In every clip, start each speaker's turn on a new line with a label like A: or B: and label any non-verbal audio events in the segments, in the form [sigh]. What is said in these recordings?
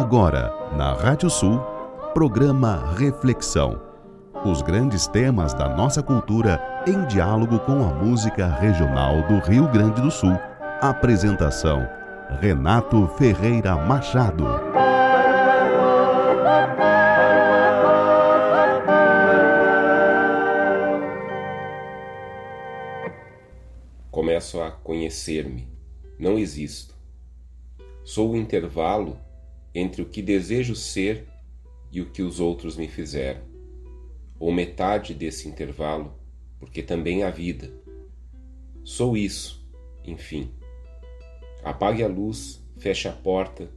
A: Agora, na Rádio Sul, programa Reflexão. Os grandes temas da nossa cultura em diálogo com a música regional do Rio Grande do Sul. Apresentação: Renato Ferreira Machado.
B: Começo a conhecer-me. Não existo. Sou o intervalo entre o que desejo ser e o que os outros me fizeram, ou metade desse intervalo, porque também há vida. Sou isso, enfim. Apague a luz, feche a porta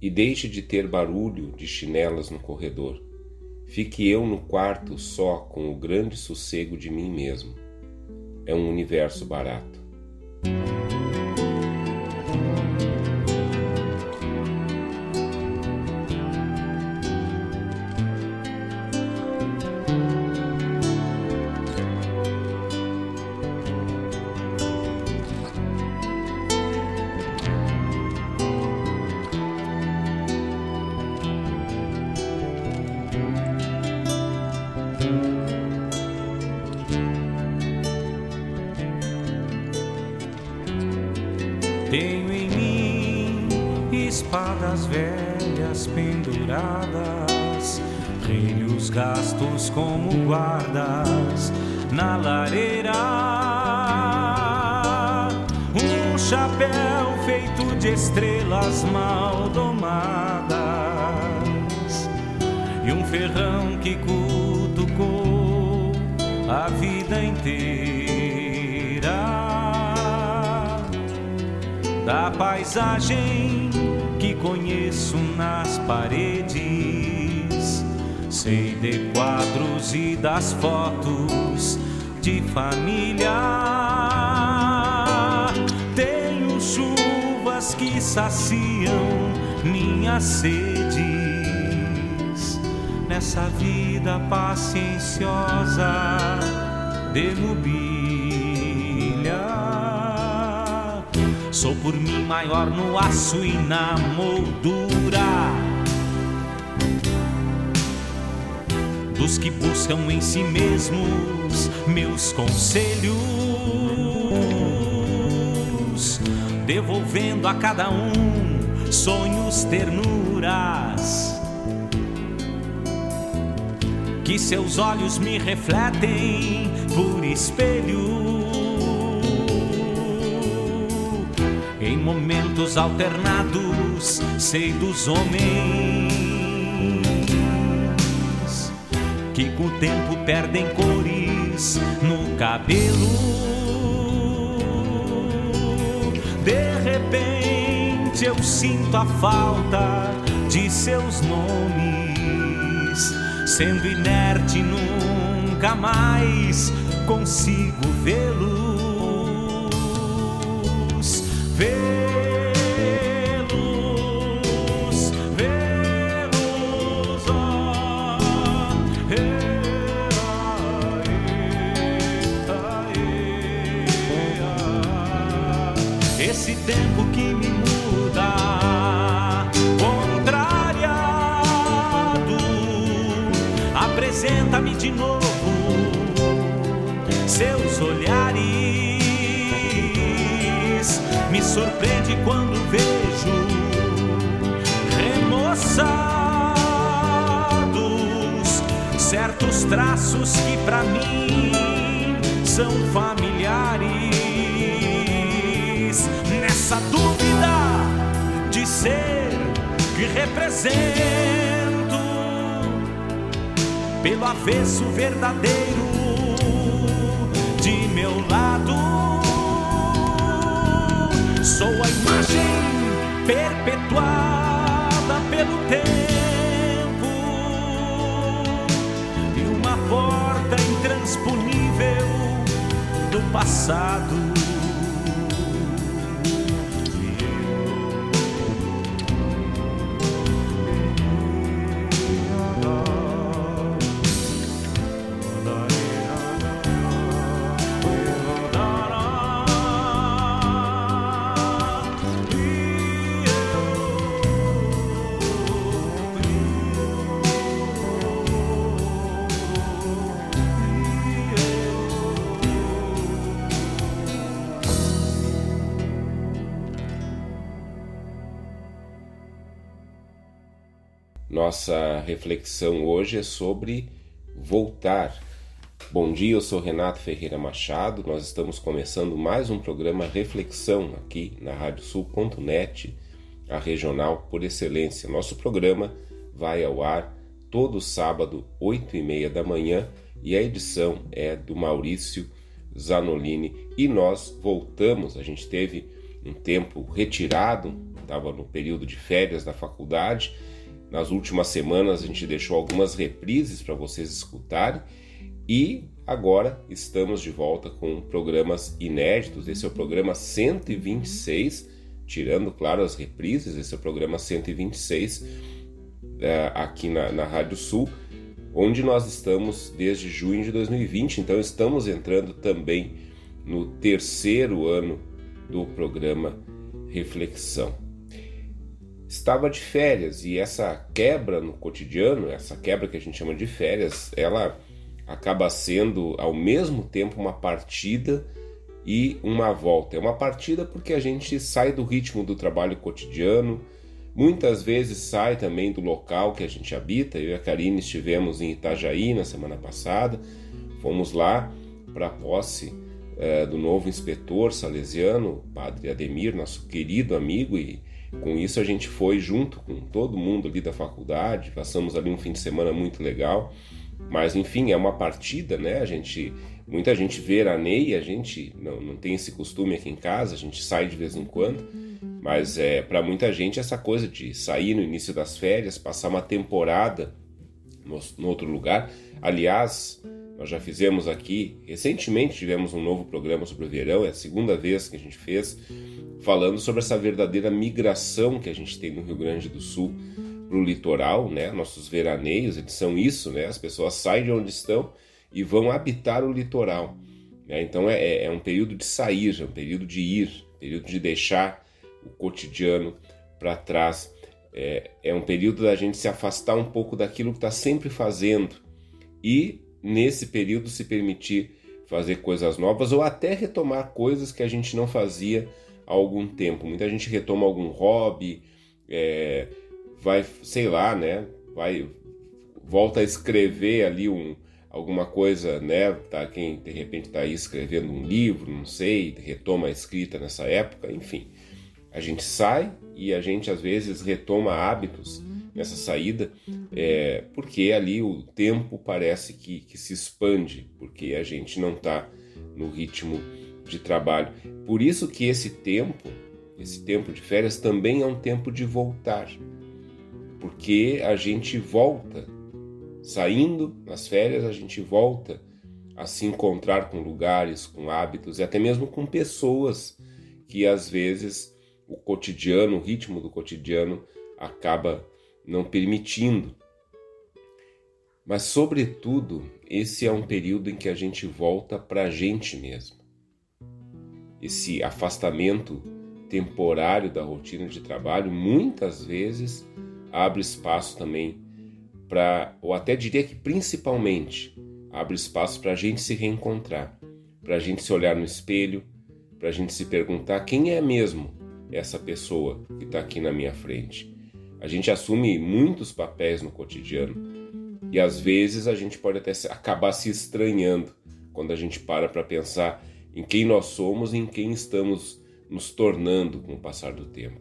B: e deixe de ter barulho de chinelas no corredor. Fique eu no quarto só com o grande sossego de mim mesmo. É um universo barato.
C: Conheço nas paredes. Sei de quadros e das fotos de família. Tenho chuvas que saciam minhas sedes. Nessa vida pacienciosa de Sou por mim maior no aço e na moldura dos que buscam em si mesmos meus conselhos, devolvendo a cada um sonhos, ternuras. Que seus olhos me refletem por espelho. Em momentos alternados, sei dos homens que com o tempo perdem cores no cabelo. De repente eu sinto a falta de seus nomes, sendo inerte nunca mais consigo vê-los. Surpreende quando vejo remoçados certos traços que para mim são familiares. Nessa dúvida de ser que represento pelo avesso verdadeiro de meu lado. Sou a imagem perpetuada pelo tempo e uma porta intransponível do passado.
B: Nossa reflexão hoje é sobre voltar. Bom dia, eu sou Renato Ferreira Machado. Nós estamos começando mais um programa Reflexão aqui na radiosul.net, a regional por excelência. Nosso programa vai ao ar todo sábado, 8 e meia da manhã, e a edição é do Maurício Zanolini. E nós voltamos, a gente teve um tempo retirado, estava no período de férias da faculdade nas últimas semanas a gente deixou algumas reprises para vocês escutarem e agora estamos de volta com programas inéditos. Esse é o programa 126, tirando, claro, as reprises. Esse é o programa 126 é, aqui na, na Rádio Sul, onde nós estamos desde junho de 2020. Então estamos entrando também no terceiro ano do programa Reflexão estava de férias e essa quebra no cotidiano, essa quebra que a gente chama de férias, ela acaba sendo ao mesmo tempo uma partida e uma volta. É uma partida porque a gente sai do ritmo do trabalho cotidiano, muitas vezes sai também do local que a gente habita. Eu e a Karine estivemos em Itajaí na semana passada, fomos lá para a posse é, do novo inspetor salesiano, Padre Ademir, nosso querido amigo e com isso a gente foi junto com todo mundo ali da faculdade, passamos ali um fim de semana muito legal. Mas enfim, é uma partida, né? A gente, muita gente veraneia, a gente não, não tem esse costume aqui em casa, a gente sai de vez em quando. Mas é para muita gente essa coisa de sair no início das férias, passar uma temporada no, no outro lugar. Aliás, nós já fizemos aqui, recentemente tivemos um novo programa sobre o verão, é a segunda vez que a gente fez falando sobre essa verdadeira migração que a gente tem no Rio Grande do Sul para o litoral, né? Nossos veraneios, eles são isso, né? As pessoas saem de onde estão e vão habitar o litoral. Né? Então é, é, é um período de sair, é um período de ir, período de deixar o cotidiano para trás. É, é um período da gente se afastar um pouco daquilo que está sempre fazendo e nesse período se permitir fazer coisas novas ou até retomar coisas que a gente não fazia há algum tempo. Muita gente retoma algum hobby, é, vai, sei lá, né? Vai volta a escrever ali um, alguma coisa, né? Tá, quem de repente está aí escrevendo um livro, não sei, retoma a escrita nessa época, enfim. A gente sai e a gente às vezes retoma hábitos nessa saída, é, porque ali o tempo parece que, que se expande, porque a gente não está no ritmo de trabalho. Por isso que esse tempo, esse tempo de férias também é um tempo de voltar. Porque a gente volta, saindo nas férias, a gente volta a se encontrar com lugares, com hábitos e até mesmo com pessoas que às vezes o cotidiano, o ritmo do cotidiano acaba não permitindo. Mas, sobretudo, esse é um período em que a gente volta para a gente mesmo esse afastamento temporário da rotina de trabalho, muitas vezes abre espaço também para, ou até diria que principalmente, abre espaço para a gente se reencontrar, para a gente se olhar no espelho, para a gente se perguntar quem é mesmo essa pessoa que está aqui na minha frente. A gente assume muitos papéis no cotidiano e às vezes a gente pode até acabar se estranhando quando a gente para para pensar em quem nós somos e em quem estamos nos tornando com o passar do tempo.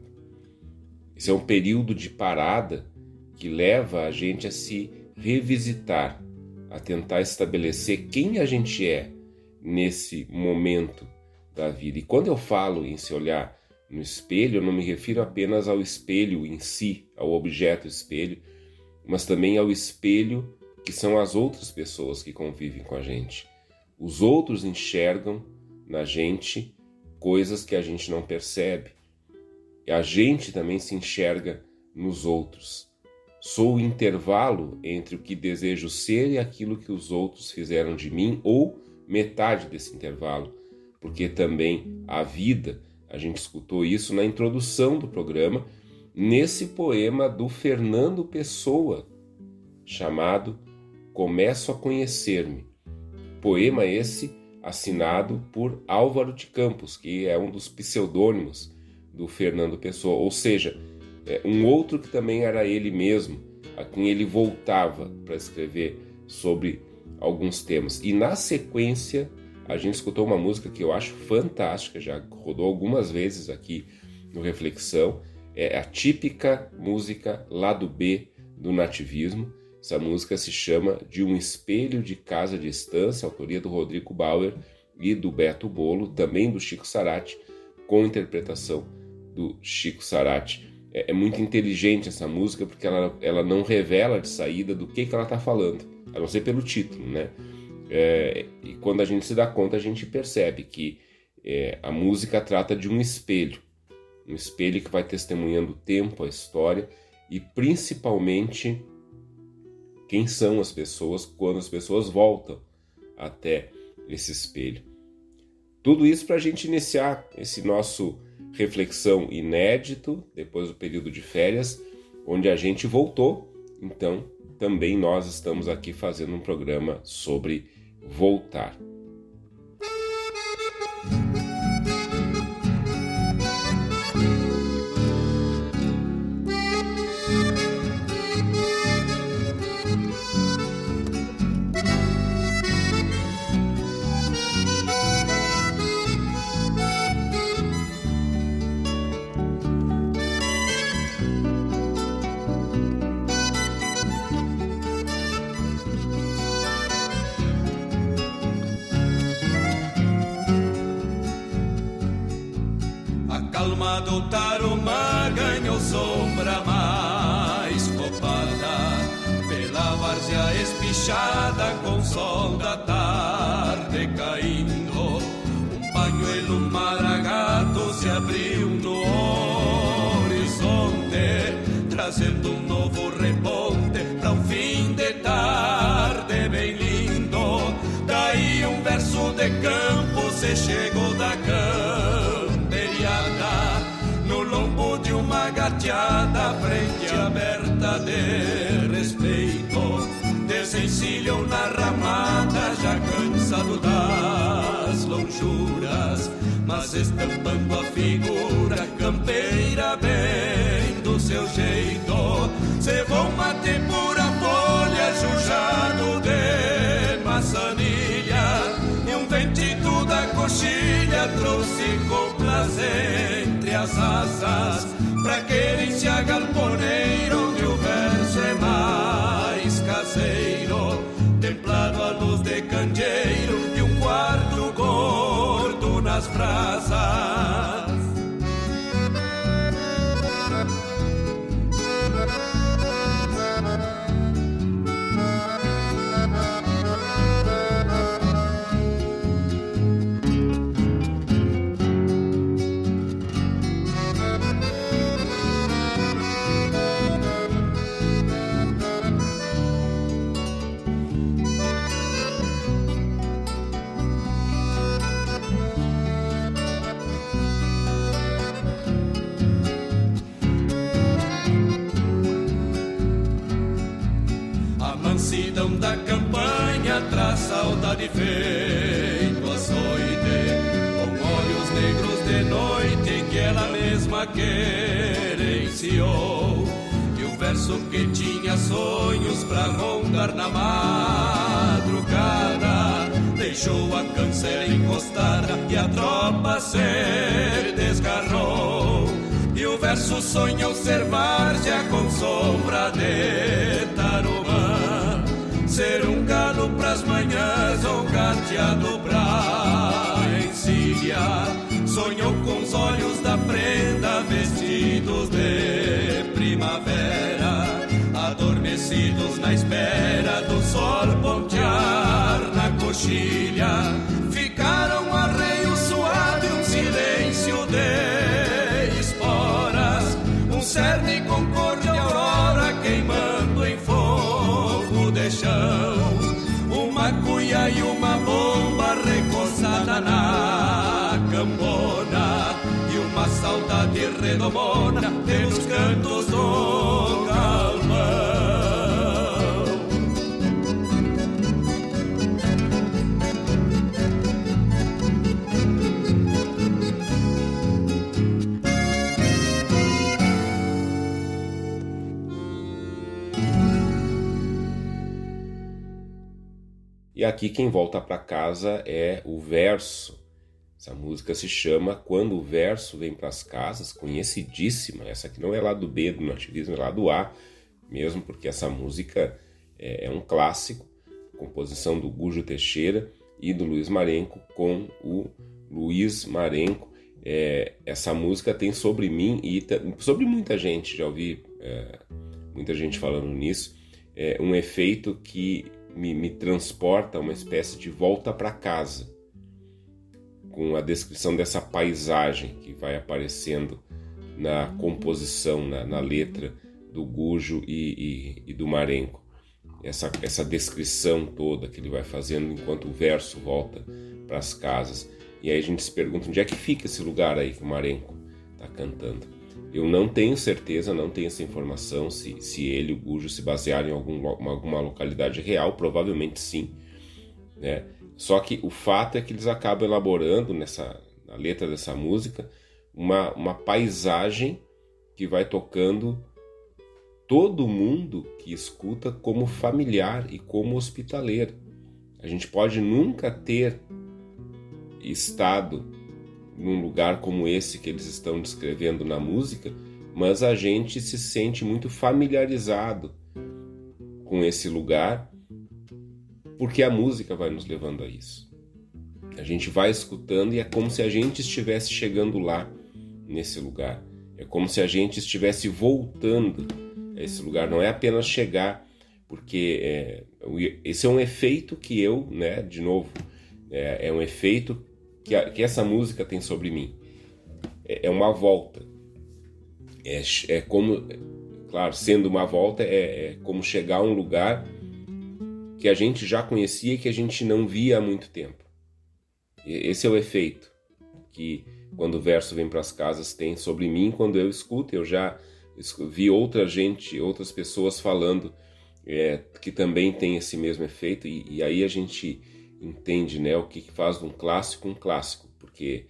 B: Esse é um período de parada que leva a gente a se revisitar, a tentar estabelecer quem a gente é nesse momento da vida. E quando eu falo em se olhar no espelho, eu não me refiro apenas ao espelho em si, ao objeto espelho, mas também ao espelho que são as outras pessoas que convivem com a gente. Os outros enxergam na gente coisas que a gente não percebe. E a gente também se enxerga nos outros. Sou o intervalo entre o que desejo ser e aquilo que os outros fizeram de mim, ou metade desse intervalo, porque também a vida, a gente escutou isso na introdução do programa, nesse poema do Fernando Pessoa, chamado Começo a Conhecer-me. Poema esse assinado por Álvaro de Campos, que é um dos pseudônimos do Fernando Pessoa, ou seja, é um outro que também era ele mesmo, a quem ele voltava para escrever sobre alguns temas. E na sequência, a gente escutou uma música que eu acho fantástica, já rodou algumas vezes aqui no Reflexão. É a típica música lado B do nativismo. Essa música se chama De um Espelho de Casa de Estância, autoria do Rodrigo Bauer e do Beto Bolo, também do Chico Sarati, com interpretação do Chico Sarati. É, é muito inteligente essa música porque ela, ela não revela de saída do que, que ela está falando, a não ser pelo título, né? É, e quando a gente se dá conta, a gente percebe que é, a música trata de um espelho, um espelho que vai testemunhando o tempo, a história e principalmente quem são as pessoas quando as pessoas voltam até esse espelho. Tudo isso para a gente iniciar esse nosso reflexão inédito depois do período de férias, onde a gente voltou. Então, também nós estamos aqui fazendo um programa sobre voltar.
D: trazendo um novo reponte para um fim de tarde bem lindo. Daí um verso de campo se chegou da camperiada no lombo de uma gateada, frente aberta de respeito. Desencilham na ramada, já cansado das lonjuras, mas estampando a figura campeira bem seu jeito. Cevou uma tempura, folha, jujado de maçanilha. E um ventito da coxilha trouxe com prazer entre as asas. Pra querência galponeira, onde o verso é mais caseiro. Templado à luz de candeeiro e um quarto gordo nas brasas. Saudade feito açoite, com olhos negros de noite que ela mesma querenciou. E o verso que tinha sonhos pra rondar na madrugada, deixou a cancela encostada e a tropa se desgarrou. E o verso sonhou ser várzea com sombra de ser um galo pras manhãs ou gateado pra encilha. Sonhou com os olhos da prenda vestidos de primavera, adormecidos na espera do sol pontear na coxilha. Na cambona. E uma saudade redomona pelos cantos do
B: aqui quem volta para casa é o verso. Essa música se chama Quando o Verso Vem para as Casas, conhecidíssima. Essa aqui não é lá do B do nativismo, é lá do A, mesmo porque essa música é, é um clássico, composição do Gujo Teixeira e do Luiz Marenco com o Luiz Marenco. É, essa música tem sobre mim e sobre muita gente, já ouvi é, muita gente falando nisso, é um efeito que me, me transporta a uma espécie de volta para casa, com a descrição dessa paisagem que vai aparecendo na composição, na, na letra do Gujo e, e, e do Marenco. Essa, essa descrição toda que ele vai fazendo enquanto o verso volta para as casas. E aí a gente se pergunta onde é que fica esse lugar aí que o Marenco está cantando. Eu não tenho certeza, não tenho essa informação se, se ele o Gujo se basearam em algum, alguma localidade real, provavelmente sim. Né? Só que o fato é que eles acabam elaborando nessa na letra dessa música uma, uma paisagem que vai tocando todo mundo que escuta como familiar e como hospitaleiro. A gente pode nunca ter estado num lugar como esse que eles estão descrevendo na música, mas a gente se sente muito familiarizado com esse lugar porque a música vai nos levando a isso. A gente vai escutando e é como se a gente estivesse chegando lá, nesse lugar. É como se a gente estivesse voltando a esse lugar. Não é apenas chegar, porque é, esse é um efeito que eu, né, de novo, é, é um efeito que, a, que essa música tem sobre mim. É, é uma volta. É, é como, claro, sendo uma volta, é, é como chegar a um lugar que a gente já conhecia e que a gente não via há muito tempo. Esse é o efeito que, quando o verso vem para as casas, tem sobre mim quando eu escuto. Eu já vi outra gente, outras pessoas falando é, que também tem esse mesmo efeito, e, e aí a gente entende né, o que faz de um clássico um clássico, porque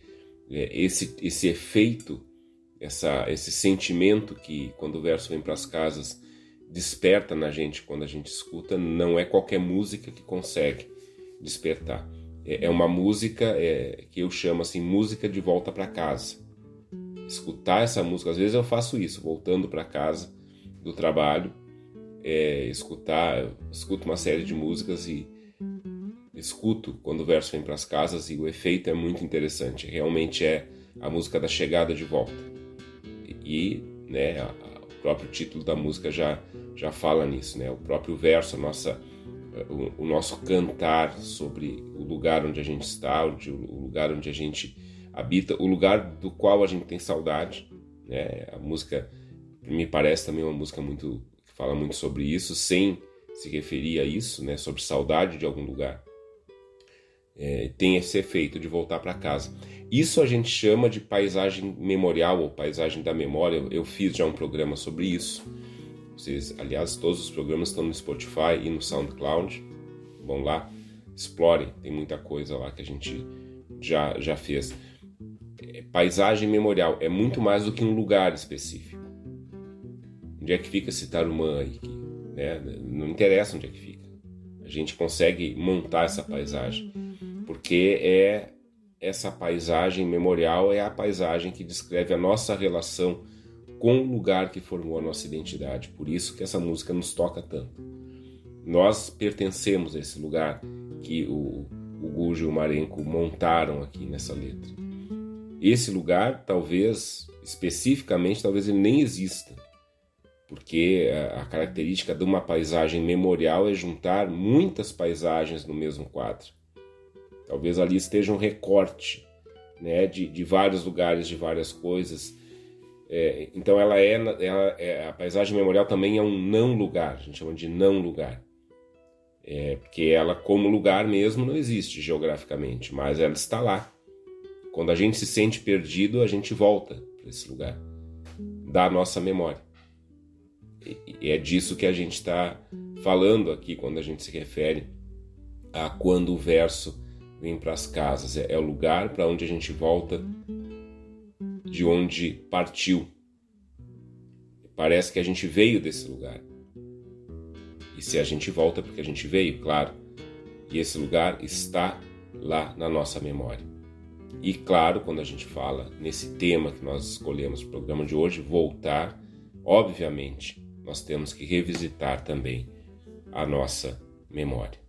B: é, esse, esse efeito, essa, esse sentimento que quando o verso vem para as casas desperta na gente quando a gente escuta, não é qualquer música que consegue despertar. É, é uma música é, que eu chamo assim música de volta para casa. Escutar essa música, às vezes eu faço isso, voltando para casa do trabalho, é, escutar, escuto uma série de músicas e escuto quando o verso vem para as casas e o efeito é muito interessante. Realmente é a música da chegada de volta. E, né, a, a, o próprio título da música já já fala nisso, né? O próprio verso, a nossa o, o, nosso cantar sobre o lugar onde a gente está, o lugar onde a gente habita, o lugar do qual a gente tem saudade, né? A música me parece também uma música muito que fala muito sobre isso, sem se referir a isso, né? Sobre saudade de algum lugar é, tem esse efeito de voltar para casa. Isso a gente chama de paisagem memorial ou paisagem da memória. Eu fiz já um programa sobre isso. Vocês, aliás, todos os programas estão no Spotify e no SoundCloud. Vão lá, explorem, tem muita coisa lá que a gente já, já fez. É, paisagem memorial é muito mais do que um lugar específico. Onde é que fica esse Tarumã aí? Né? Não interessa onde é que fica. A gente consegue montar essa paisagem porque é essa paisagem memorial é a paisagem que descreve a nossa relação com o lugar que formou a nossa identidade. Por isso que essa música nos toca tanto. Nós pertencemos a esse lugar que o, o Gujo e o Marenco montaram aqui nessa letra. Esse lugar, talvez, especificamente, talvez ele nem exista, porque a, a característica de uma paisagem memorial é juntar muitas paisagens no mesmo quadro. Talvez ali esteja um recorte né, de, de vários lugares, de várias coisas. É, então ela é, ela é, a paisagem memorial também é um não lugar, a gente chama de não lugar. É, porque ela, como lugar mesmo, não existe geograficamente, mas ela está lá. Quando a gente se sente perdido, a gente volta para esse lugar, da nossa memória. E, e é disso que a gente está falando aqui quando a gente se refere a quando o verso vem para as casas, é, é o lugar para onde a gente volta de onde partiu. Parece que a gente veio desse lugar. E se a gente volta porque a gente veio, claro. E esse lugar está lá na nossa memória. E claro, quando a gente fala nesse tema que nós escolhemos o programa de hoje, voltar, obviamente, nós temos que revisitar também a nossa memória.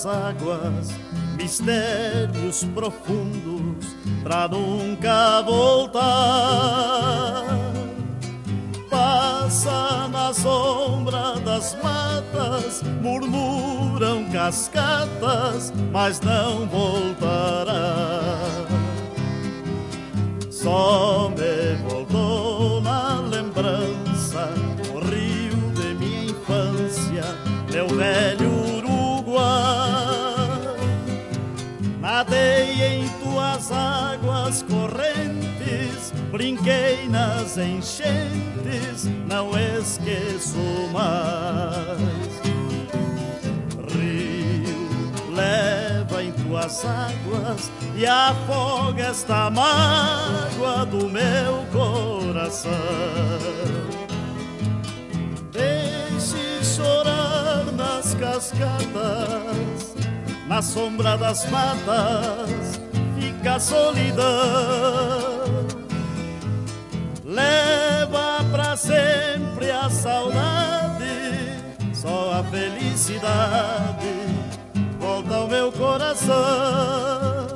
E: Das águas, mistérios profundos pra nunca voltar. Passa na sombra das matas, murmuram cascatas, mas não voltará. Só me voltou na lembrança o rio de minha infância, meu velho Nadei em tuas águas correntes, brinquei nas enchentes, não esqueço mais. Rio, leva em tuas águas e afoga esta mágoa do meu coração. Deixe chorar nas cascadas na sombra das matas fica a solidão. Leva pra sempre a saudade, só a felicidade volta ao meu coração.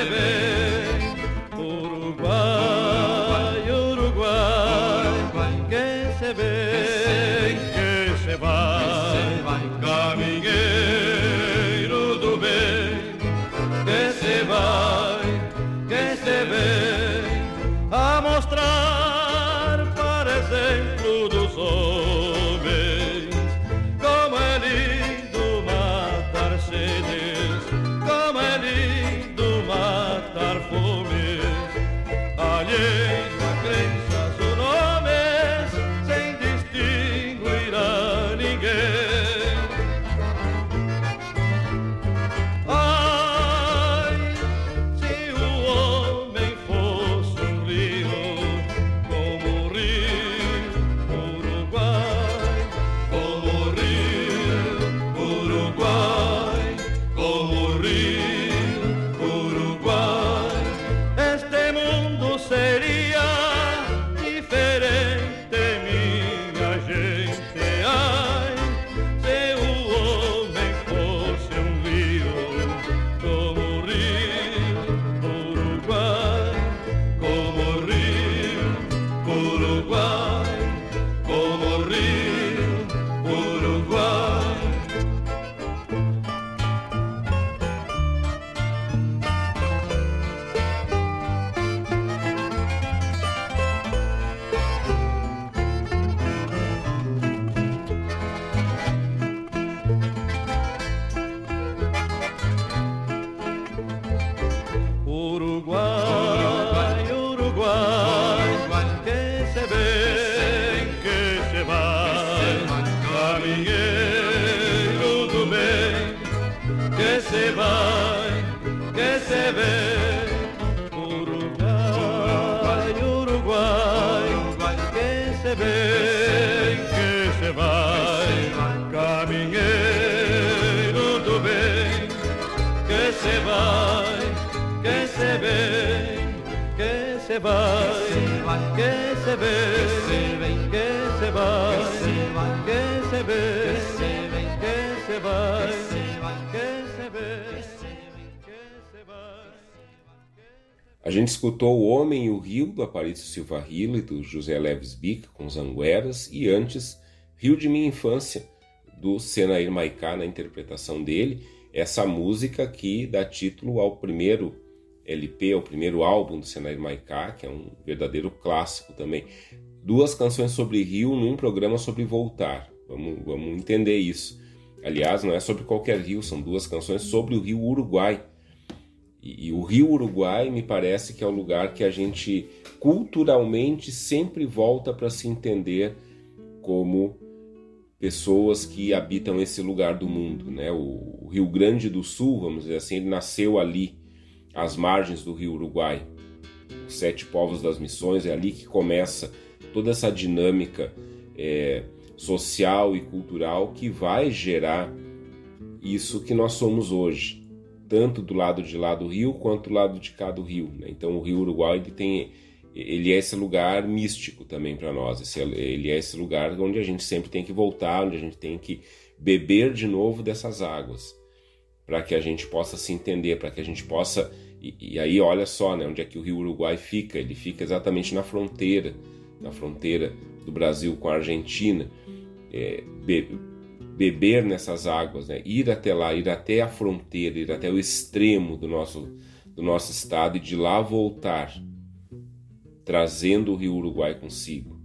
F: Exemplo
D: se vem, que se vai, caminheiro do bem, que se vai, que se vem, que se vai, que se vem, que se vai, que se vem, que se vai,
B: A gente escutou O Homem e o Rio, do Aparício Silva Rilo e do José Leves Bica, com Zangueras, e antes Rio de Minha Infância, do Senair Maicá, na interpretação dele, essa música que dá título ao primeiro LP, ao primeiro álbum do Senair Maicá, que é um verdadeiro clássico também. Duas canções sobre rio num programa sobre voltar. Vamos, vamos entender isso. Aliás, não é sobre qualquer rio, são duas canções sobre o rio Uruguai. E, e o rio Uruguai me parece que é o lugar que a gente culturalmente sempre volta para se entender como pessoas que habitam esse lugar do mundo, né? O, o Rio Grande do Sul, vamos dizer assim, ele nasceu ali, às margens do Rio Uruguai. Os Sete Povos das Missões é ali que começa toda essa dinâmica é, social e cultural que vai gerar isso que nós somos hoje, tanto do lado de lá do rio quanto do lado de cá do rio. Né? Então o Rio Uruguai ele tem ele é esse lugar místico também para nós. Esse, ele é esse lugar onde a gente sempre tem que voltar, onde a gente tem que beber de novo dessas águas, para que a gente possa se entender, para que a gente possa. E, e, aí, olha só, né, onde é que o Rio Uruguai fica? Ele fica exatamente na fronteira, na fronteira do Brasil com a Argentina. É, beber nessas águas, né, ir até lá, ir até a fronteira, ir até o extremo do nosso, do nosso estado e de lá voltar trazendo o Rio Uruguai consigo.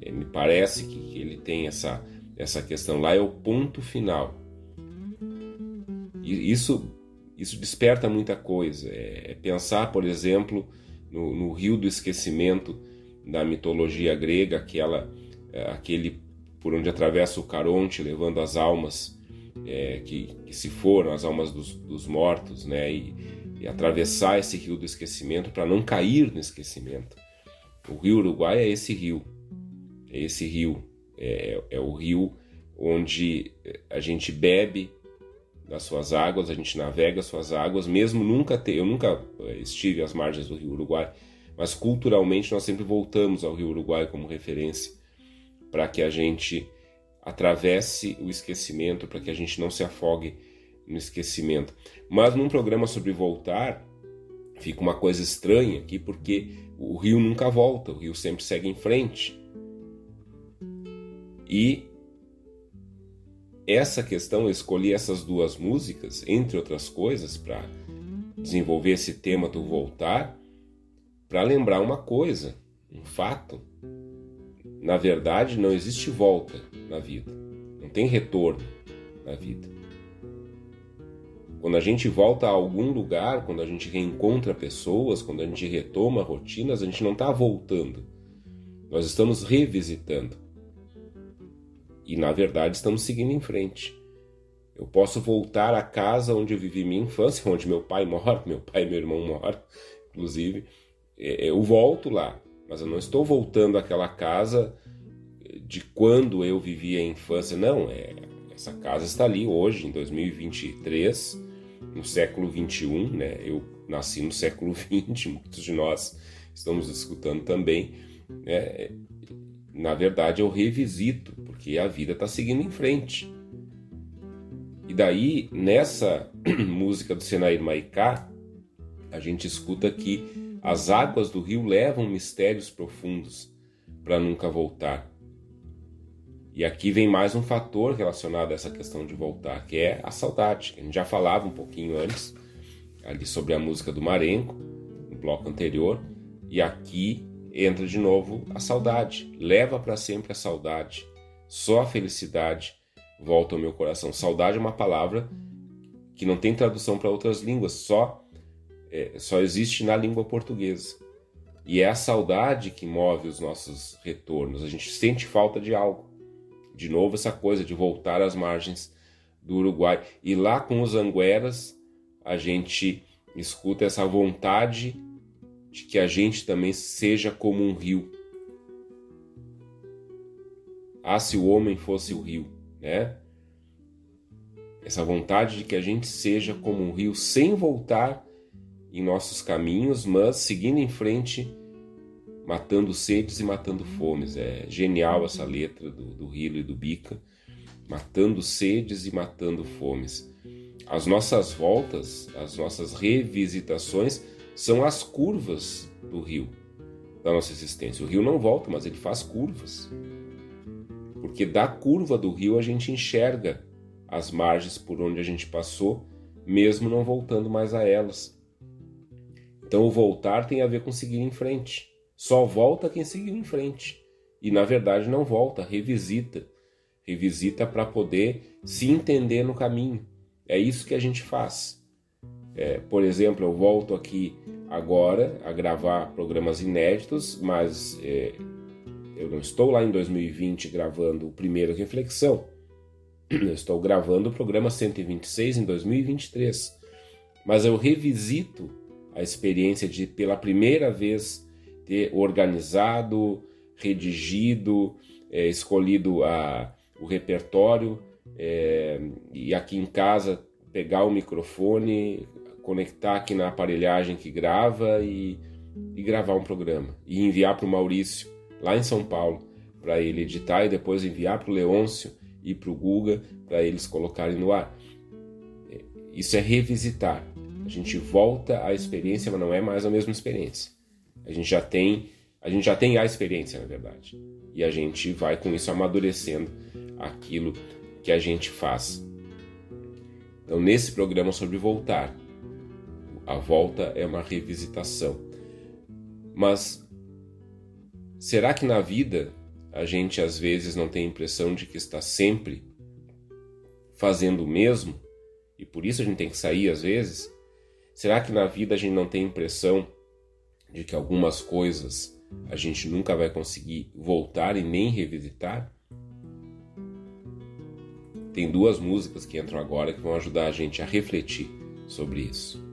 B: É, me parece que ele tem essa, essa questão lá, é o ponto final. E isso, isso desperta muita coisa. É, é pensar, por exemplo, no, no, rio do esquecimento da mitologia grega, aquela, é, aquele por onde atravessa o Caronte, levando as almas é, que, que, se foram, as almas dos, dos mortos, né? E, e atravessar esse rio do esquecimento para não cair no esquecimento. O rio Uruguai é esse rio, é esse rio, é, é o rio onde a gente bebe das suas águas, a gente navega as suas águas, mesmo nunca ter, eu nunca eh, estive às margens do rio Uruguai, mas culturalmente nós sempre voltamos ao rio Uruguai como referência para que a gente atravesse o esquecimento, para que a gente não se afogue no esquecimento. Mas num programa sobre voltar, fica uma coisa estranha aqui, porque o rio nunca volta, o rio sempre segue em frente. E essa questão, eu escolhi essas duas músicas, entre outras coisas, para desenvolver esse tema do voltar, para lembrar uma coisa, um fato. Na verdade, não existe volta na vida, não tem retorno na vida. Quando a gente volta a algum lugar, quando a gente reencontra pessoas, quando a gente retoma rotinas, a gente não está voltando. Nós estamos revisitando. E na verdade estamos seguindo em frente. Eu posso voltar à casa onde eu vivi minha infância, [laughs] onde meu pai mora, meu pai e meu irmão moram, inclusive. É, eu volto lá, mas eu não estou voltando àquela casa de quando eu vivia a infância. Não, é, essa casa está ali hoje, em 2023 no século 21, né? Eu nasci no século [laughs] 20, muitos de nós estamos escutando também. Né? Na verdade, eu revisito, porque a vida está seguindo em frente. E daí, nessa [clears throat] música do Senair Maicá, a gente escuta que as águas do rio levam mistérios profundos para nunca voltar. E aqui vem mais um fator relacionado a essa questão de voltar, que é a saudade. A gente já falava um pouquinho antes, ali sobre a música do Marenco, no bloco anterior, e aqui entra de novo a saudade. Leva para sempre a saudade. Só a felicidade volta ao meu coração. Saudade é uma palavra que não tem tradução para outras línguas, só é, só existe na língua portuguesa. E é a saudade que move os nossos retornos. A gente sente falta de algo de novo essa coisa de voltar às margens do Uruguai. E lá com os angueras, a gente escuta essa vontade de que a gente também seja como um rio. Ah, se o homem fosse o rio, né? Essa vontade de que a gente seja como um rio sem voltar em nossos caminhos, mas seguindo em frente, matando sedes e matando fomes. É genial essa letra do, do Hilo e do Bica, matando sedes e matando fomes. As nossas voltas, as nossas revisitações são as curvas do rio da nossa existência. O rio não volta, mas ele faz curvas. Porque da curva do rio a gente enxerga as margens por onde a gente passou, mesmo não voltando mais a elas. Então o voltar tem a ver com seguir em frente. Só volta quem seguiu em frente. E na verdade não volta, revisita. Revisita para poder se entender no caminho. É isso que a gente faz. É, por exemplo, eu volto aqui agora a gravar programas inéditos, mas é, eu não estou lá em 2020 gravando o primeiro Reflexão. Eu estou gravando o programa 126 em 2023. Mas eu revisito a experiência de, pela primeira vez, ter organizado, redigido, é, escolhido a, o repertório é, e aqui em casa pegar o microfone, conectar aqui na aparelhagem que grava e, e gravar um programa e enviar para o Maurício lá em São Paulo para ele editar e depois enviar para o Leôncio e para o Guga para eles colocarem no ar. É, isso é revisitar. A gente volta à experiência, mas não é mais a mesma experiência. A gente já tem, a gente já tem a experiência, na verdade. E a gente vai com isso amadurecendo aquilo que a gente faz. Então, nesse programa sobre voltar, a volta é uma revisitação. Mas será que na vida a gente às vezes não tem a impressão de que está sempre fazendo o mesmo? E por isso a gente tem que sair às vezes? Será que na vida a gente não tem impressão de que algumas coisas a gente nunca vai conseguir voltar e nem revisitar? Tem duas músicas que entram agora que vão ajudar a gente a refletir sobre isso.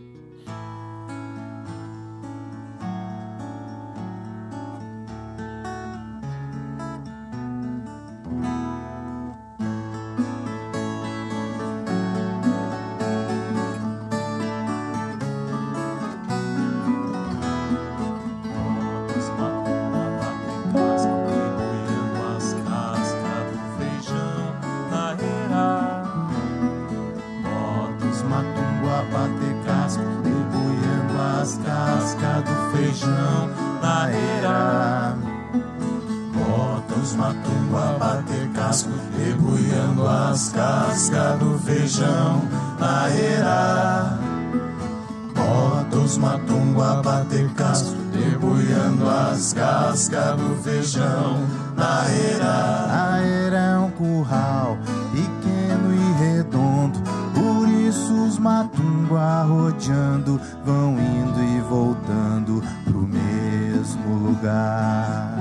F: bater casco, debulhando as cascas do feijão. Na era,
G: a era é um curral, pequeno e redondo, por isso os matunga rodeando, vão indo e voltando pro mesmo lugar.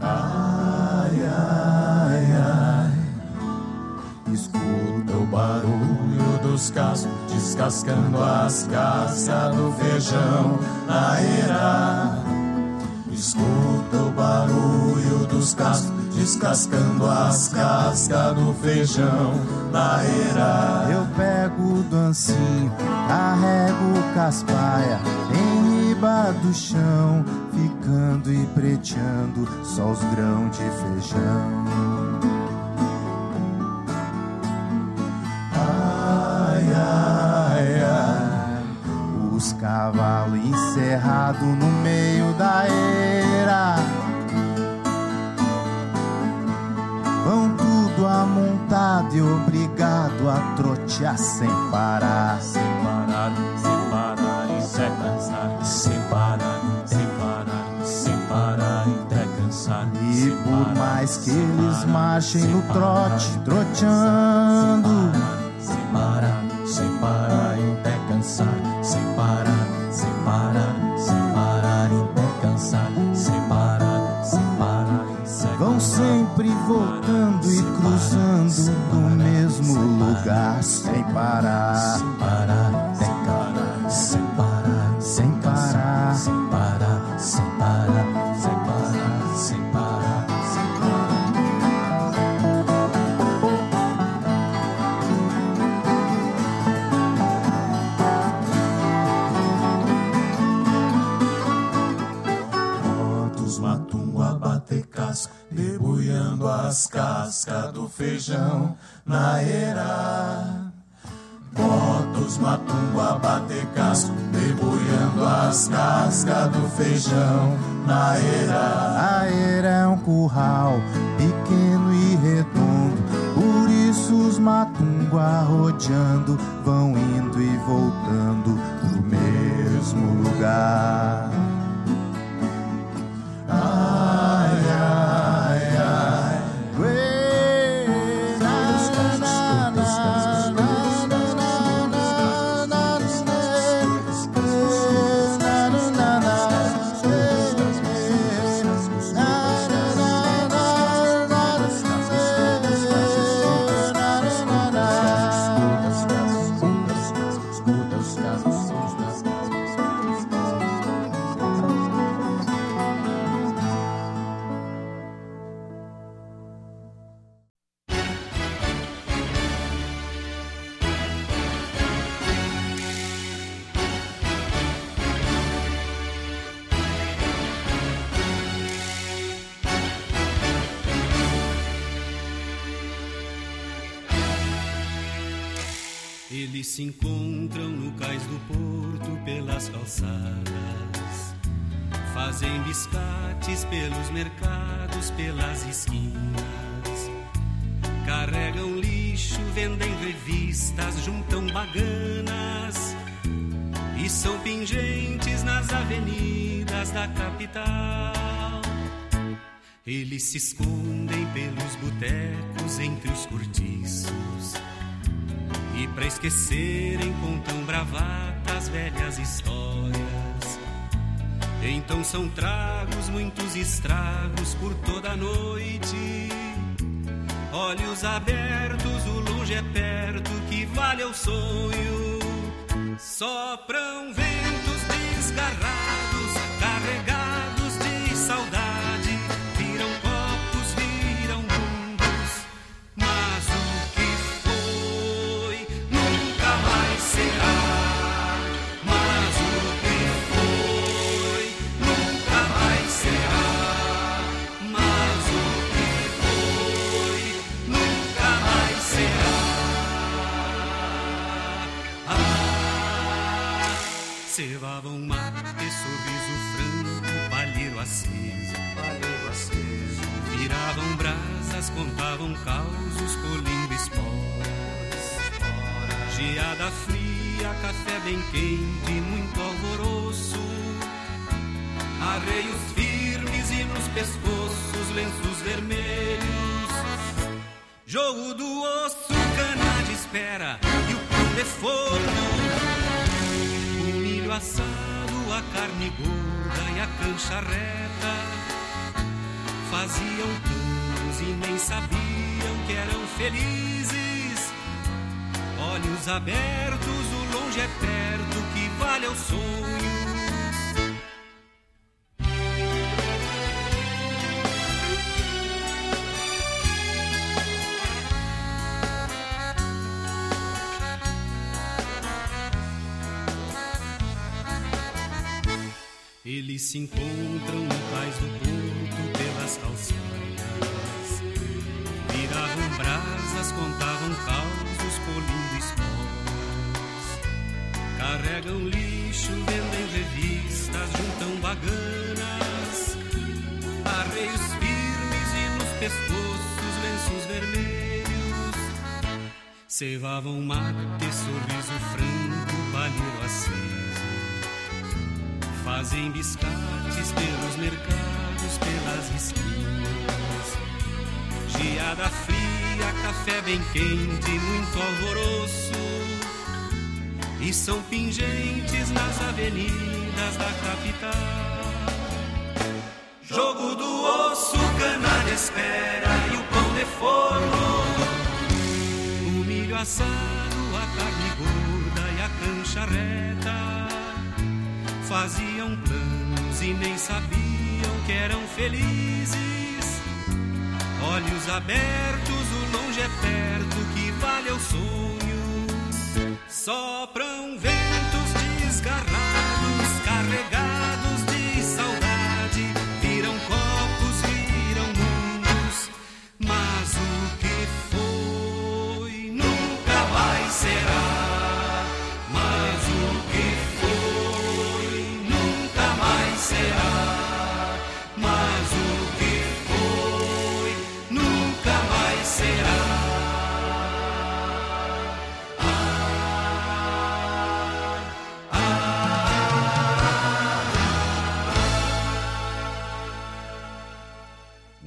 F: Ai, ai, ai, escuta o barulho descascando as cascas do feijão na eira.
G: Eu pego do ancinho, carrego caspaia em riba do chão, ficando e preteando só os grãos de feijão. A trotear sem parar.
F: Sem parar, sem parar, sem cansar. Sem parar, sem parar, sem parar, até cansar.
G: E por mais que eles marchem no trote, troteando.
F: Sem parar, sem parar,
G: sempre voltando e cruzando do mesmo lugar sem parar,
F: Motos matumba bater casco, debulhando as cascas do feijão na era. Motos matumba bater casco, debulhando as cascas do feijão na era.
G: A era é um curral pequeno e redondo, por isso os matunguá rodeando vão indo e voltando pro mesmo lugar.
C: あ se encontram no cais do porto pelas calçadas, fazem biscates pelos mercados, pelas esquinas, carregam lixo, vendem revistas, juntam baganas e são pingentes nas avenidas da capital. Eles se escondem pelos botecos entre os cortiços. E pra esquecerem contam bravatas, velhas histórias. Então são tragos, muitos estragos por toda a noite. Olhos abertos, o longe é perto, que vale o sonho. Sopram ventos cevavam mate, sorriso franco, palheiro aceso, palheiro aceso. Viravam brasas, contavam causos, colhindo esporas. Geada fria, café bem quente, muito alvoroço. Arreios firmes e nos pescoços lenços vermelhos. Jogo do osso, cana de espera e o pão de forno. Milho assado, a carne gorda e a cancha reta. Faziam planos e nem sabiam que eram felizes. Olhos abertos, o longe é perto, que vale o sonho. Se encontram no cais do porto pelas calçadas. Viravam brasas, contavam causos, colhindo esporas. Carregam lixo, vendem revistas, juntam baganas. Arreios firmes e nos pescoços lenços vermelhos. Cevavam mate, sorriso franco, palheiro aceso. Fazem biscates pelos mercados, pelas esquinas. Geada fria, café bem quente, muito alvoroço. E são pingentes nas avenidas da capital. Jogo do osso, cana espera e o pão de forno. O milho assado, a carne gorda e a cancha reta Faziam planos e nem sabiam que eram felizes. Olhos abertos, o longe é perto, que vale o sonho. Sopram ventos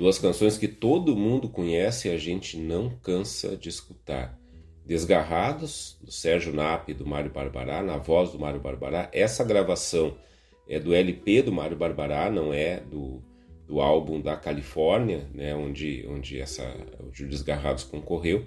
B: Duas canções que todo mundo conhece e a gente não cansa de escutar. Desgarrados, do Sérgio Nap e do Mário Barbará, na voz do Mário Barbará. Essa gravação é do LP do Mário Barbará, não é do, do álbum da Califórnia, né, onde, onde, essa, o Desgarrados concorreu.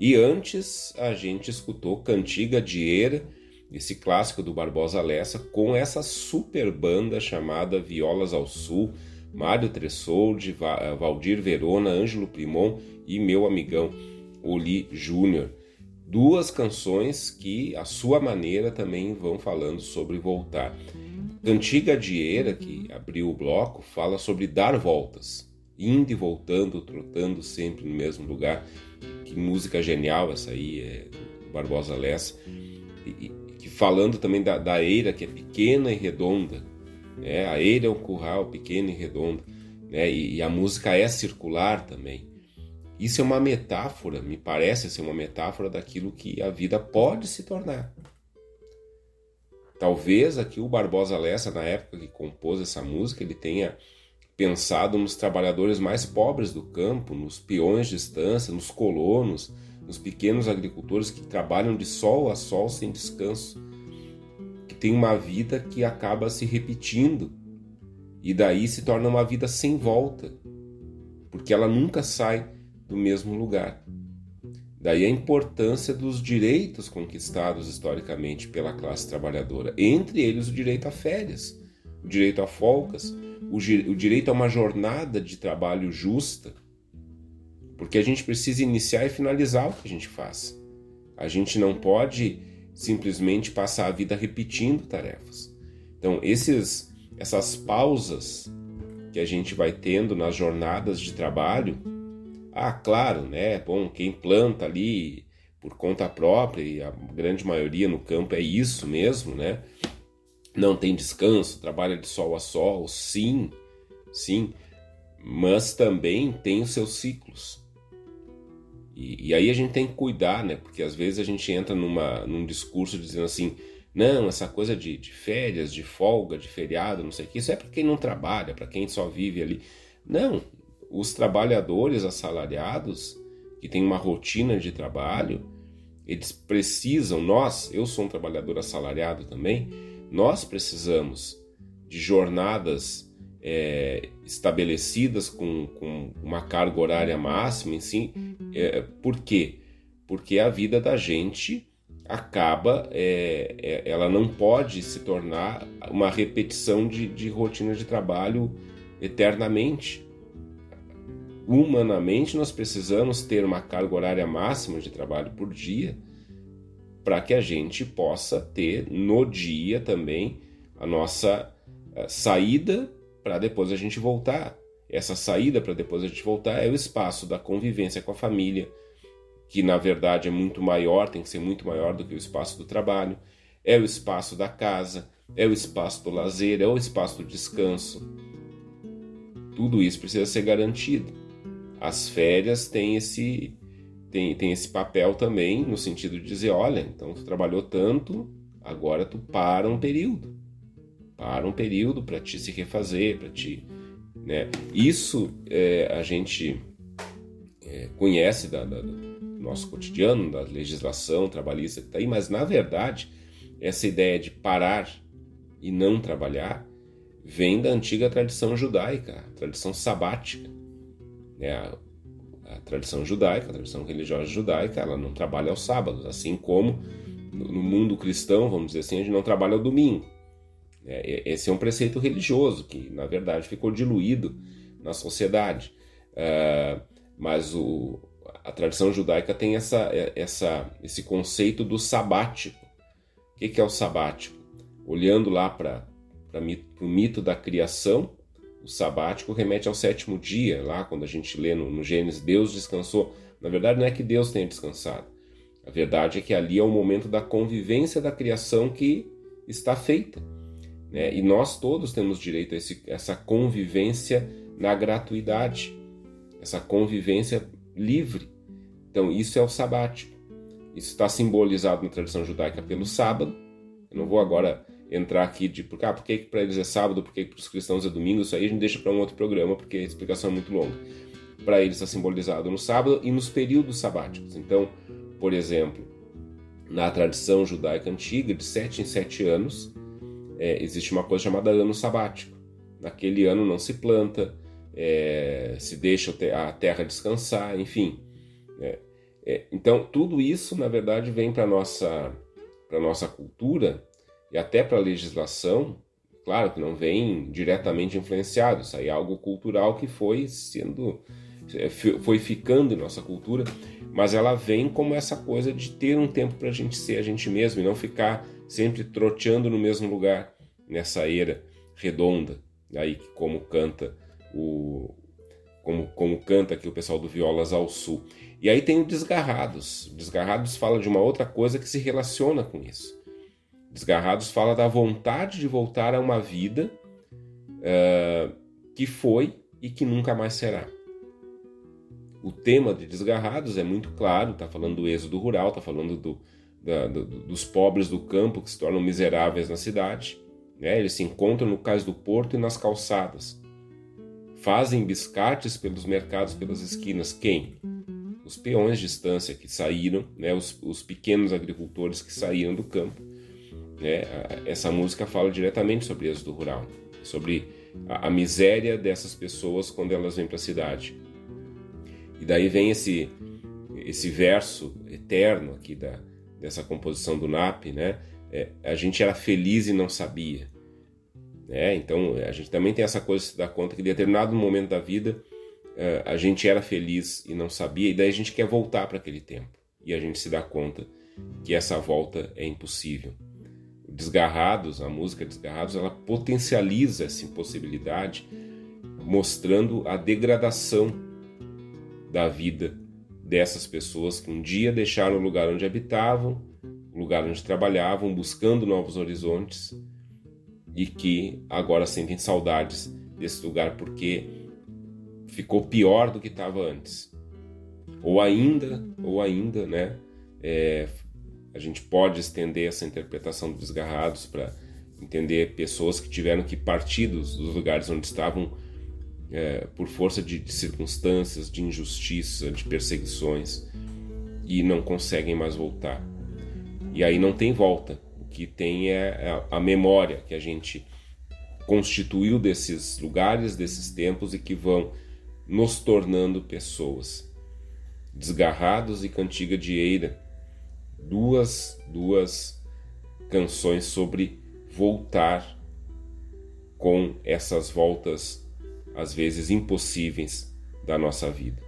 B: E antes a gente escutou Cantiga de Eira, esse clássico do Barbosa Lessa, com essa super banda chamada Violas ao Sul, Mário Tressoldi, Va- Valdir Verona, Ângelo Primon e meu amigão Oli Júnior. Duas canções que, à sua maneira, também vão falando sobre voltar. Cantiga de Eira, que abriu o bloco, fala sobre dar voltas, indo e voltando, trotando sempre no mesmo lugar. Que música genial essa aí, é Barbosa Lessa. E, e falando também da, da eira, que é pequena e redonda. Né? A eira é um curral pequeno e redondo. Né? E, e a música é circular também. Isso é uma metáfora, me parece ser uma metáfora daquilo que a vida pode se tornar. Talvez aqui o Barbosa Lessa, na época que compôs essa música, ele tenha pensado nos trabalhadores mais pobres do campo, nos peões de estância, nos colonos, nos pequenos agricultores que trabalham de sol a sol sem descanso, tem uma vida que acaba se repetindo e daí se torna uma vida sem volta, porque ela nunca sai do mesmo lugar. Daí a importância dos direitos conquistados historicamente pela classe trabalhadora, entre eles o direito a férias, o direito a folgas, o, o direito a uma jornada de trabalho justa, porque a gente precisa iniciar e finalizar o que a gente faz. A gente não pode simplesmente passar a vida repetindo tarefas. Então, esses, essas pausas que a gente vai tendo nas jornadas de trabalho, ah, claro, né? Bom, quem planta ali por conta própria, e a grande maioria no campo é isso mesmo, né? Não tem descanso, trabalha de sol a sol, sim, sim, mas também tem os seus ciclos. E, e aí a gente tem que cuidar, né? Porque às vezes a gente entra numa, num discurso dizendo assim: não, essa coisa de, de férias, de folga, de feriado, não sei o que, isso é para quem não trabalha, para quem só vive ali. Não, os trabalhadores assalariados, que têm uma rotina de trabalho, eles precisam, nós, eu sou um trabalhador assalariado também, nós precisamos de jornadas é, estabelecidas com, com uma carga horária máxima, assim, é, por quê? Porque a vida da gente acaba, é, é, ela não pode se tornar uma repetição de, de rotina de trabalho eternamente. Humanamente, nós precisamos ter uma carga horária máxima de trabalho por dia para que a gente possa ter no dia também a nossa eh, saída para depois a gente voltar. Essa saída para depois a gente voltar é o espaço da convivência com a família, que na verdade é muito maior, tem que ser muito maior do que o espaço do trabalho. É o espaço da casa, é o espaço do lazer, é o espaço do descanso. Tudo isso precisa ser garantido. As férias têm esse, tem, tem esse papel também, no sentido de dizer: olha, então tu trabalhou tanto, agora tu para um período. Para um período para te se refazer, para te. Né? Isso é, a gente é, conhece da, da, do nosso cotidiano, da legislação trabalhista que está aí, mas na verdade, essa ideia de parar e não trabalhar vem da antiga tradição judaica, a tradição sabática. Né? a tradição judaica, a tradição religiosa judaica, ela não trabalha aos sábados, assim como no mundo cristão, vamos dizer assim, a gente não trabalha ao domingo. É, esse é um preceito religioso que, na verdade, ficou diluído na sociedade. Uh, mas o, a tradição judaica tem essa, essa, esse conceito do sabático. O que, que é o sabático? Olhando lá para o mito da criação, o sabático remete ao sétimo dia, lá quando a gente lê no, no Gênesis, Deus descansou. Na verdade, não é que Deus tenha descansado. A verdade é que ali é o momento da convivência da criação que está feita. Né? E nós todos temos direito a esse, essa convivência na gratuidade, essa convivência livre. Então, isso é o sabático. Isso está simbolizado na tradição judaica pelo sábado. Eu não vou agora entrar aqui de ah, por que, para eles é sábado, por que para os cristãos é domingo, isso aí a gente deixa para um outro programa, porque a explicação é muito longa. Para eles está simbolizado no sábado e nos períodos sabáticos. Então, por exemplo, na tradição judaica antiga, de sete em sete anos, é, existe uma coisa chamada ano sabático. Naquele ano não se planta, é, se deixa a terra descansar, enfim. É, é então, tudo isso, na verdade, vem para a nossa, nossa cultura e até para a legislação, claro que não vem diretamente influenciado, isso aí é algo cultural que foi sendo é, foi ficando em nossa cultura, mas ela vem como essa coisa de ter um tempo para a gente ser a gente mesmo e não ficar sempre troteando no mesmo lugar nessa era redonda, aí como canta o como, como canta aqui o pessoal do Violas ao Sul. E aí tem o Desgarrados. Desgarrados fala de uma outra coisa que se relaciona com isso. Desgarrados fala da vontade de voltar a uma vida uh, que foi e que nunca mais será. O tema de Desgarrados é muito claro, está falando do êxodo rural, está falando do, da, do, dos pobres do campo que se tornam miseráveis na cidade. Né? Eles se encontram no cais do porto e nas calçadas. Fazem biscates pelos mercados, pelas esquinas. Quem? Os peões de distância que saíram, né? os, os pequenos agricultores que saíram do campo né? Essa música fala diretamente sobre êxodo rural, sobre a, a miséria dessas pessoas quando elas vêm para a cidade. E daí vem esse esse verso eterno aqui da, dessa composição do NAP, né? É, a gente era feliz e não sabia. Né? Então a gente também tem essa coisa de se dar conta que em determinado momento da vida uh, a gente era feliz e não sabia, e daí a gente quer voltar para aquele tempo. E a gente se dá conta que essa volta é impossível. Desgarrados, a música Desgarrados, ela potencializa essa impossibilidade, mostrando a degradação da vida dessas pessoas que um dia deixaram o lugar onde habitavam, o lugar onde trabalhavam, buscando novos horizontes e que agora sentem saudades desse lugar porque ficou pior do que estava antes. Ou ainda, ou ainda, né, é, a gente pode estender essa interpretação dos desgarrados para entender pessoas que tiveram que partir dos, dos lugares onde estavam é, por força de, de, circunstâncias, de injustiça, de perseguições e não conseguem mais voltar. E aí não tem volta. O que tem é a, memória que a gente constituiu desses lugares, desses tempos e que vão nos tornando pessoas. Desgarrados e cantiga de eira duas, duas canções sobre voltar com essas voltas às vezes impossíveis da nossa vida.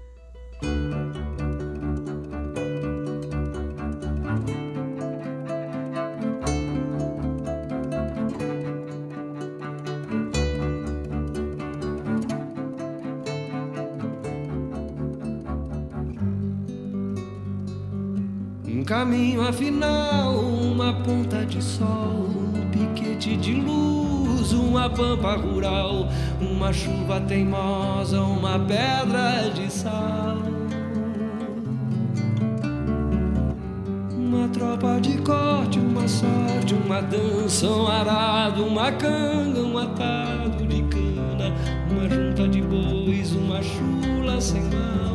H: caminho afinal, uma ponta de sol, um piquete de luz, uma pampa rural, uma chuva teimosa, uma pedra de sal. Uma tropa de corte, uma sorte, uma dança, um arado, uma canga, um atado de cana, uma junta de bois, uma chula sem mal.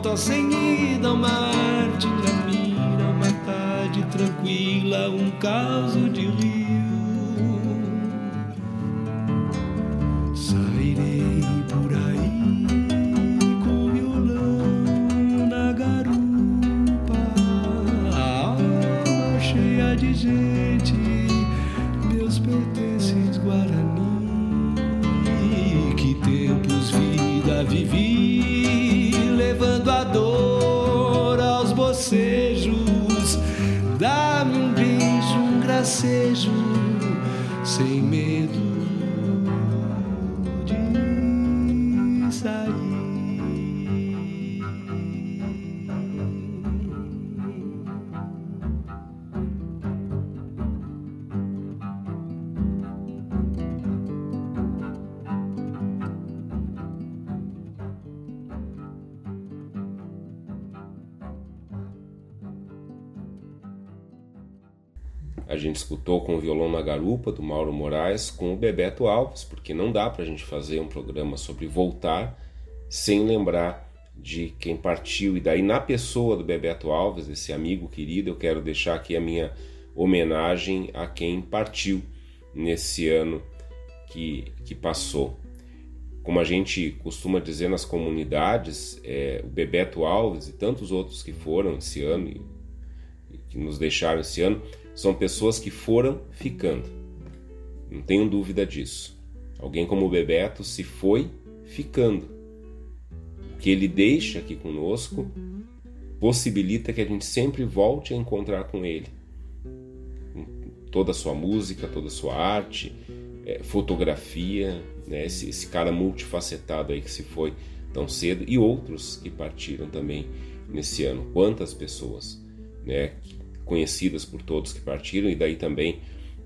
C: Volta sem violão na garupa
B: do Mauro Moraes com o Bebeto Alves, porque não dá para a gente fazer um programa sobre voltar sem lembrar de quem partiu. E daí, na pessoa do Bebeto Alves, esse amigo querido, eu quero deixar aqui a minha homenagem a quem partiu nesse ano que, que passou. Como a gente costuma dizer nas comunidades, é, o Bebeto Alves e tantos outros que foram esse ano que nos deixaram esse ano são pessoas que foram ficando. Não tenho dúvida disso. Alguém como o Bebeto se foi ficando. O que ele deixa aqui conosco possibilita que a gente sempre volte a encontrar com ele. Toda a sua música, toda a sua arte, é, fotografia, né? esse, esse cara multifacetado aí que se foi tão cedo e outros que partiram também nesse ano. Quantas pessoas, né? Conhecidas por todos que partiram e daí também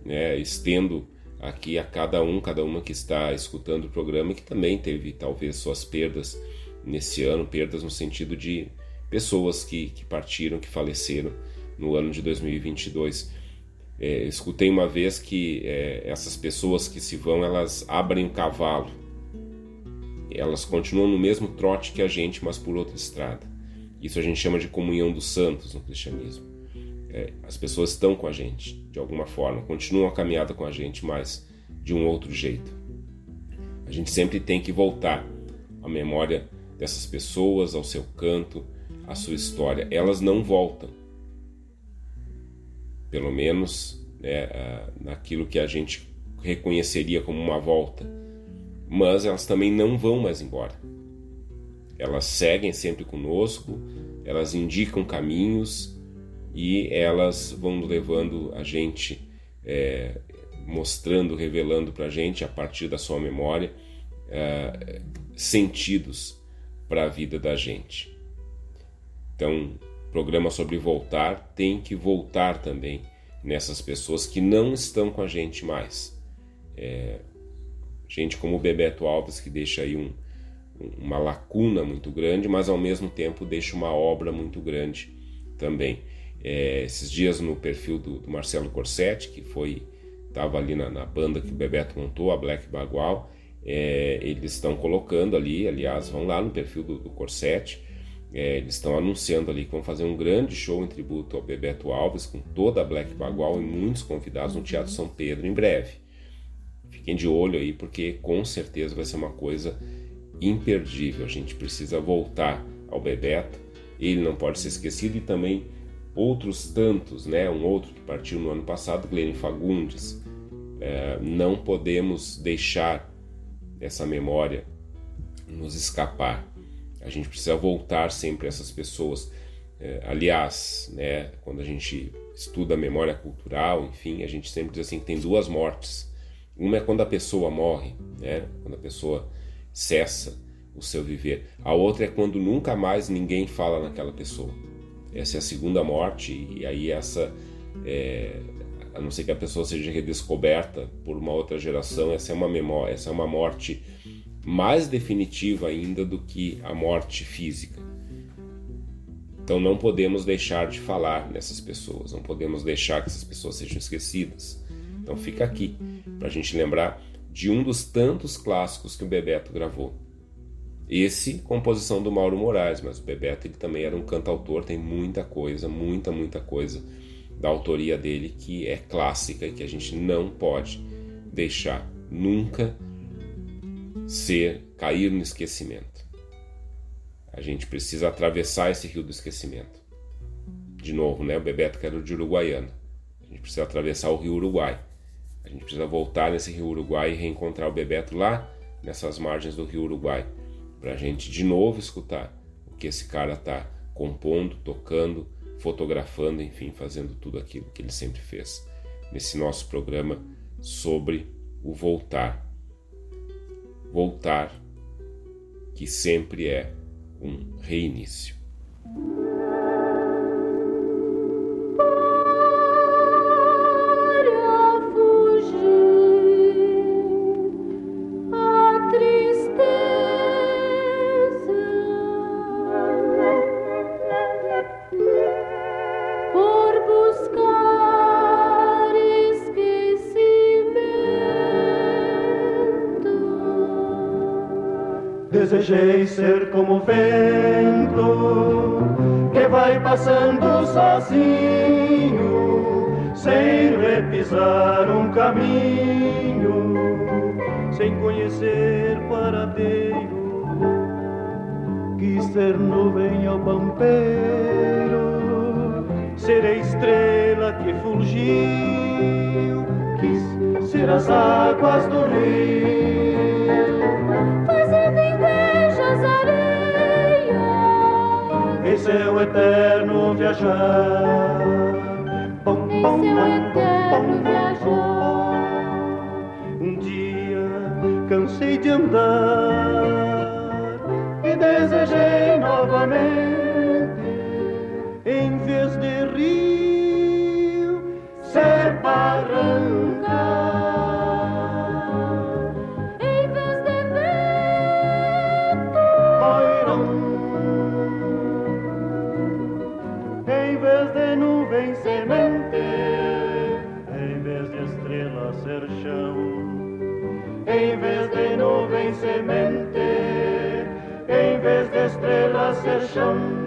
B: né, estendo aqui a cada um, cada uma que está escutando o programa que também teve talvez suas perdas nesse ano, perdas no sentido de pessoas que, que partiram, que faleceram no ano de 2022. É, escutei uma vez que é, essas pessoas que se vão, elas abrem o cavalo. Elas continuam no mesmo trote que a gente, mas por outra estrada. Isso a gente chama de comunhão dos santos no cristianismo. É, as pessoas estão com a gente, de alguma forma, continuam a caminhada com a gente, mas de um outro jeito. A gente sempre tem que voltar à memória dessas pessoas, ao seu canto, à sua história. Elas não voltam pelo menos né, naquilo que a gente reconheceria como uma volta, mas elas também não vão mais embora. Elas seguem sempre conosco, elas indicam caminhos e elas vão levando a gente, é, mostrando, revelando para a gente, a partir da sua memória, é, sentidos para a vida da gente. Então, programa sobre voltar tem que voltar também nessas pessoas que não estão com a gente mais. É, gente como o Bebeto Alves, que deixa aí um, uma lacuna muito grande, mas ao mesmo tempo deixa uma obra muito grande também. É, esses dias no perfil do, do Marcelo Corsetti, que foi estava ali na, na, banda que o Bebeto montou, a Black Bagual, é, eles estão colocando ali, aliás, vão lá no perfil do, do Corsetti, é, eles estão anunciando ali que vão fazer um grande show em tributo ao Bebeto Alves, com toda a Black Bagual e muitos convidados no Teatro São Pedro em breve. Fiquem de olho aí, porque com certeza vai ser uma coisa imperdível. A gente precisa voltar ao Bebeto, ele não pode ser esquecido, e também outros tantos, né? Um outro que partiu no ano passado, Glenn Fagundes. É, não podemos deixar essa memória nos escapar. A gente precisa voltar sempre a essas pessoas. É, aliás, né, quando a gente estuda a memória cultural, enfim, a gente sempre diz assim que tem duas mortes. Uma é quando a pessoa morre, né, quando a pessoa cessa o seu viver. A outra é quando nunca mais ninguém fala naquela pessoa. Essa é a segunda morte e aí essa, é, a não ser que a pessoa seja redescoberta por uma outra geração, essa é uma memória, essa é uma morte mais definitiva ainda do que a morte física. Então não podemos deixar de falar nessas pessoas, não podemos deixar que essas pessoas sejam esquecidas. Então fica aqui para a gente lembrar de um dos tantos clássicos que o Bebeto gravou. Esse, composição do Mauro Moraes, mas o Bebeto ele também era um cantautor, tem muita coisa, muita, muita coisa da autoria dele que é clássica e que a gente não pode deixar nunca ser cair no esquecimento. A gente precisa atravessar esse rio do esquecimento. De novo, né? O Bebeto que era de Uruguaiana. A gente precisa atravessar o rio Uruguai. A gente precisa voltar nesse rio Uruguai e reencontrar o Bebeto lá nessas margens do rio Uruguai. Para a gente de novo escutar o que esse cara está compondo, tocando, fotografando, enfim, fazendo tudo aquilo que ele sempre fez. Nesse nosso programa sobre o voltar voltar, que sempre é um reinício.
E: Como vento que vai passando sozinho, sem repisar um caminho, sem conhecer paradeiro. Quis ser nuvem ao pampeiro, ser a estrela que fulgiu, quis ser as águas do rio eterno viajar.
I: Bom, em seu eterno viajar.
E: Um dia cansei de andar ser chão, em vez de nuvem semente, em vez de estrela ser chão.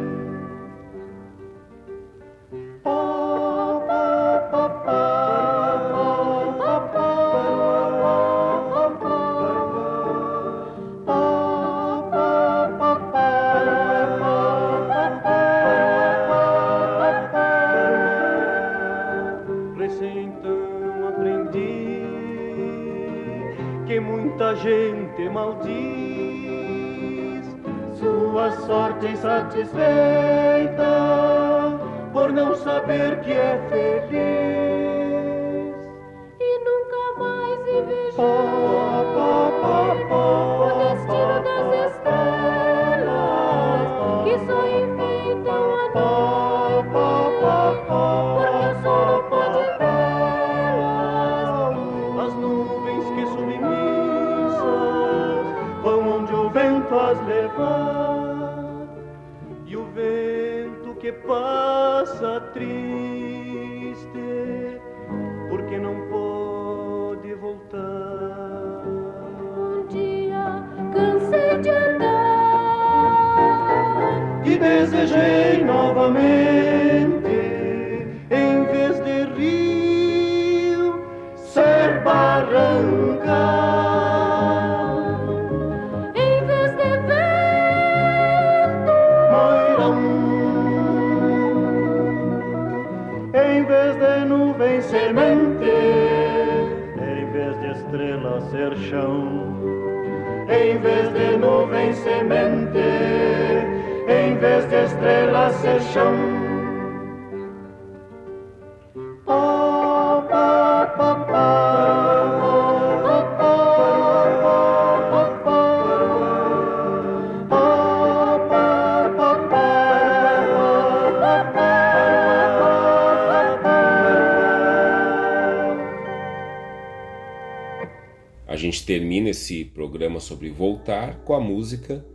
B: Termina esse programa sobre voltar com a música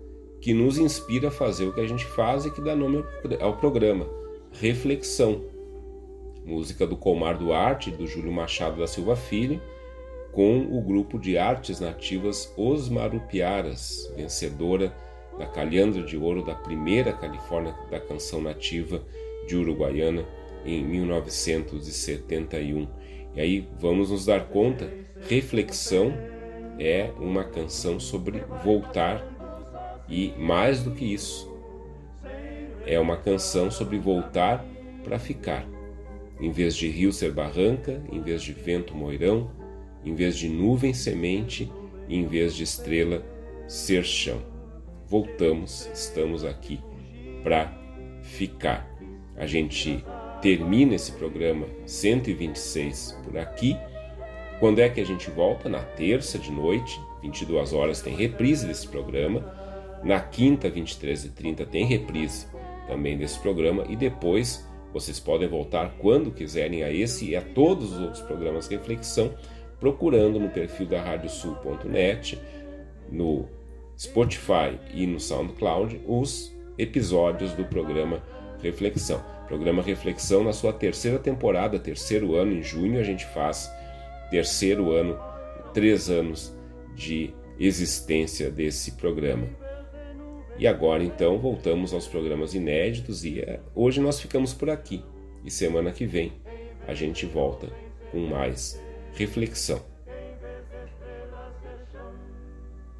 B: que nos inspira a fazer o que a gente faz e que dá nome ao- programa, Reflexão. Música do Comar Duarte do Júlio Machado da Silva Filho, com o grupo de artes nativas Os Marupiaras, vencedora da Calhandra de Ouro da primeira Califórnia da canção nativa de Uruguaiana em 1971. E aí vamos nos dar conta, Reflexão é uma canção sobre voltar e mais do que isso, é uma canção sobre voltar para ficar. Em vez de rio ser barranca, em vez de vento moirão, em vez de nuvem semente, em vez de estrela ser chão. Voltamos, estamos aqui para ficar. A gente termina esse programa 126 por aqui. Quando é que a gente volta? Na terça de noite, 22 horas, tem reprise desse programa. Na quinta, 23h30, tem reprise também desse programa. E depois vocês podem voltar quando quiserem a esse e a todos os outros programas de reflexão, procurando no perfil da radiosul.net, no Spotify e no SoundCloud os episódios do programa Reflexão. Programa Reflexão na sua terceira temporada, terceiro ano, em junho a gente faz terceiro ano, três anos de existência desse programa. E agora então voltamos aos programas inéditos e eh, hoje nós ficamos por aqui. E semana que vem a gente volta com mais reflexão.